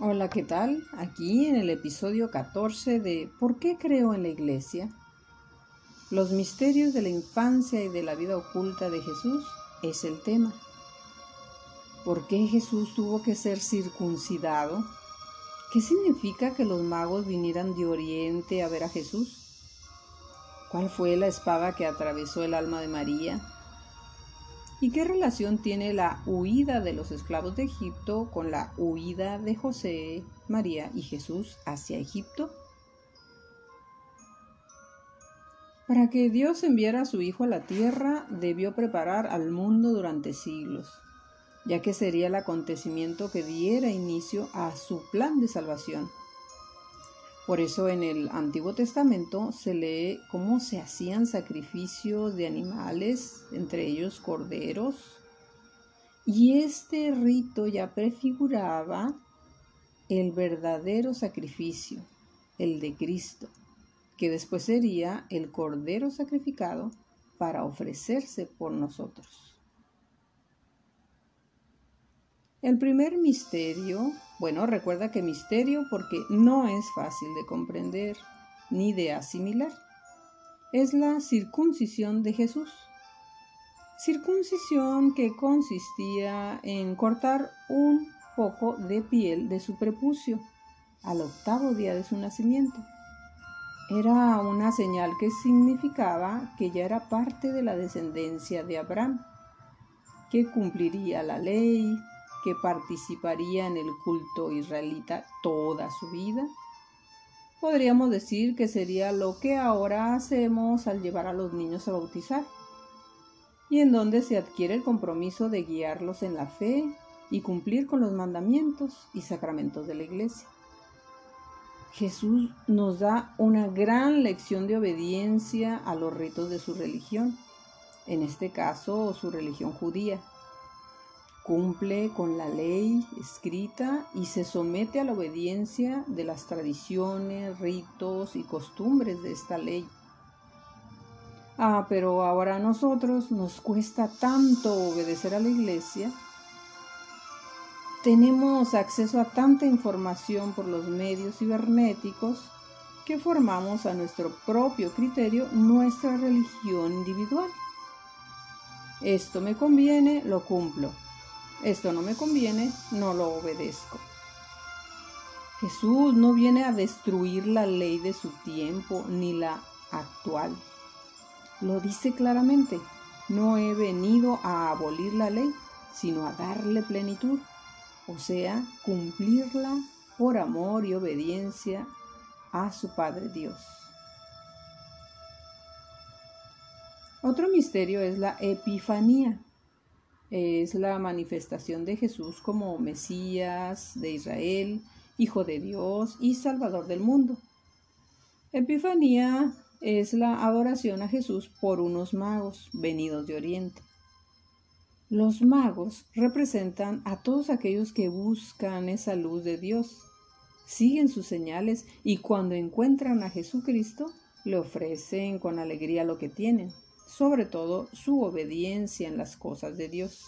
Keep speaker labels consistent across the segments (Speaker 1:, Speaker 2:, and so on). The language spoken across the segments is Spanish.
Speaker 1: Hola, ¿qué tal? Aquí en el episodio 14 de ¿Por qué creo en la iglesia? Los misterios de la infancia y de la vida oculta de Jesús es el tema. ¿Por qué Jesús tuvo que ser circuncidado? ¿Qué significa que los magos vinieran de Oriente a ver a Jesús? ¿Cuál fue la espada que atravesó el alma de María? ¿Y qué relación tiene la huida de los esclavos de Egipto con la huida de José, María y Jesús hacia Egipto? Para que Dios enviara a su Hijo a la tierra, debió preparar al mundo durante siglos, ya que sería el acontecimiento que diera inicio a su plan de salvación. Por eso en el Antiguo Testamento se lee cómo se hacían sacrificios de animales, entre ellos corderos, y este rito ya prefiguraba el verdadero sacrificio, el de Cristo, que después sería el cordero sacrificado para ofrecerse por nosotros. El primer misterio, bueno, recuerda que misterio porque no es fácil de comprender ni de asimilar, es la circuncisión de Jesús. Circuncisión que consistía en cortar un poco de piel de su prepucio al octavo día de su nacimiento. Era una señal que significaba que ya era parte de la descendencia de Abraham, que cumpliría la ley, que participaría en el culto israelita toda su vida. Podríamos decir que sería lo que ahora hacemos al llevar a los niños a bautizar, y en donde se adquiere el compromiso de guiarlos en la fe y cumplir con los mandamientos y sacramentos de la iglesia. Jesús nos da una gran lección de obediencia a los ritos de su religión, en este caso su religión judía cumple con la ley escrita y se somete a la obediencia de las tradiciones, ritos y costumbres de esta ley. Ah, pero ahora a nosotros nos cuesta tanto obedecer a la iglesia. Tenemos acceso a tanta información por los medios cibernéticos que formamos a nuestro propio criterio nuestra religión individual. Esto me conviene, lo cumplo esto no me conviene, no lo obedezco. Jesús no viene a destruir la ley de su tiempo ni la actual. Lo dice claramente, no he venido a abolir la ley, sino a darle plenitud, o sea, cumplirla por amor y obediencia a su Padre Dios. Otro misterio es la Epifanía es la manifestación de Jesús como Mesías de Israel, Hijo de Dios y Salvador del mundo. Epifanía es la adoración a Jesús por unos magos venidos de Oriente. Los magos representan a todos aquellos que buscan esa luz de Dios, siguen sus señales y cuando encuentran a Jesucristo le ofrecen con alegría lo que tienen sobre todo su obediencia en las cosas de Dios.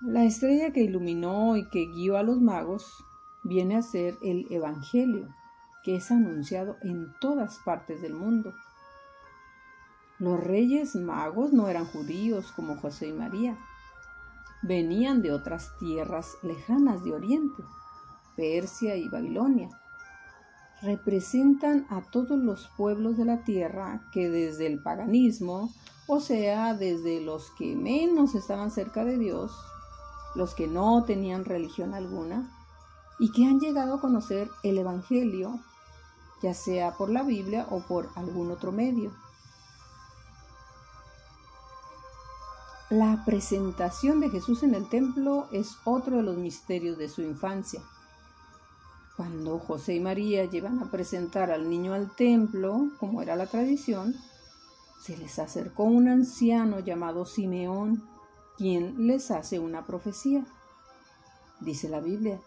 Speaker 1: La estrella que iluminó y que guió a los magos viene a ser el Evangelio, que es anunciado en todas partes del mundo. Los reyes magos no eran judíos como José y María, venían de otras tierras lejanas de Oriente, Persia y Babilonia representan a todos los pueblos de la tierra que desde el paganismo, o sea, desde los que menos estaban cerca de Dios, los que no tenían religión alguna, y que han llegado a conocer el Evangelio, ya sea por la Biblia o por algún otro medio. La presentación de Jesús en el templo es otro de los misterios de su infancia. Cuando José y María llevan a presentar al niño al templo, como era la tradición, se les acercó un anciano llamado Simeón, quien les hace una profecía. Dice la Biblia,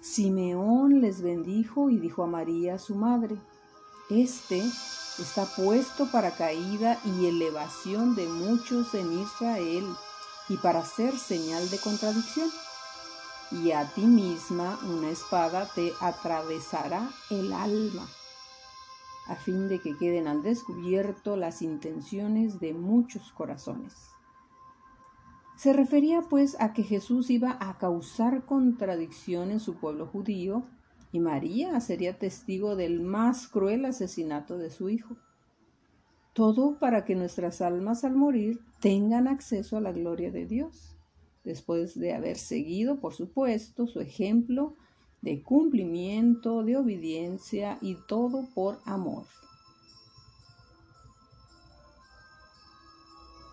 Speaker 1: Simeón les bendijo y dijo a María su madre, Este está puesto para caída y elevación de muchos en Israel y para ser señal de contradicción y a ti misma una espada te atravesará el alma, a fin de que queden al descubierto las intenciones de muchos corazones. Se refería pues a que Jesús iba a causar contradicción en su pueblo judío y María sería testigo del más cruel asesinato de su hijo. Todo para que nuestras almas al morir tengan acceso a la gloria de Dios, después de haber seguido, por supuesto, su ejemplo de cumplimiento, de obediencia y todo por amor.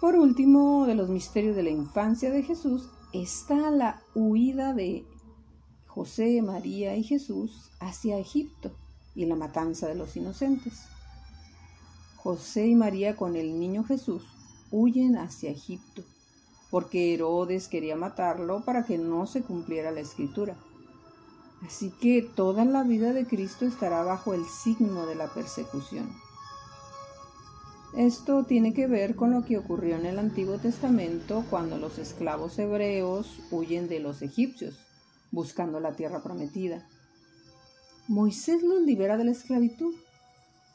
Speaker 1: Por último, de los misterios de la infancia de Jesús está la huida de José, María y Jesús hacia Egipto y la matanza de los inocentes. José y María con el niño Jesús huyen hacia Egipto, porque Herodes quería matarlo para que no se cumpliera la escritura. Así que toda la vida de Cristo estará bajo el signo de la persecución. Esto tiene que ver con lo que ocurrió en el Antiguo Testamento cuando los esclavos hebreos huyen de los egipcios, buscando la tierra prometida. Moisés los libera de la esclavitud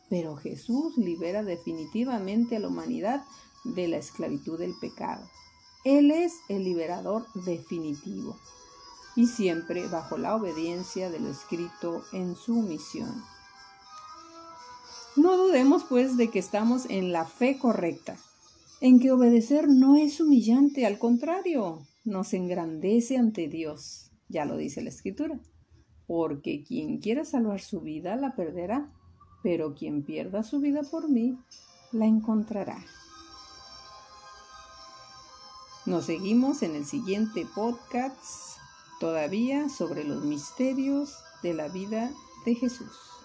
Speaker 1: pero Jesús libera definitivamente a la humanidad de la esclavitud del pecado. Él es el liberador definitivo y siempre bajo la obediencia de lo escrito en su misión. No dudemos pues de que estamos en la fe correcta, en que obedecer no es humillante, al contrario, nos engrandece ante Dios, ya lo dice la escritura, porque quien quiera salvar su vida la perderá pero quien pierda su vida por mí, la encontrará. Nos seguimos en el siguiente podcast, todavía sobre los misterios de la vida de Jesús.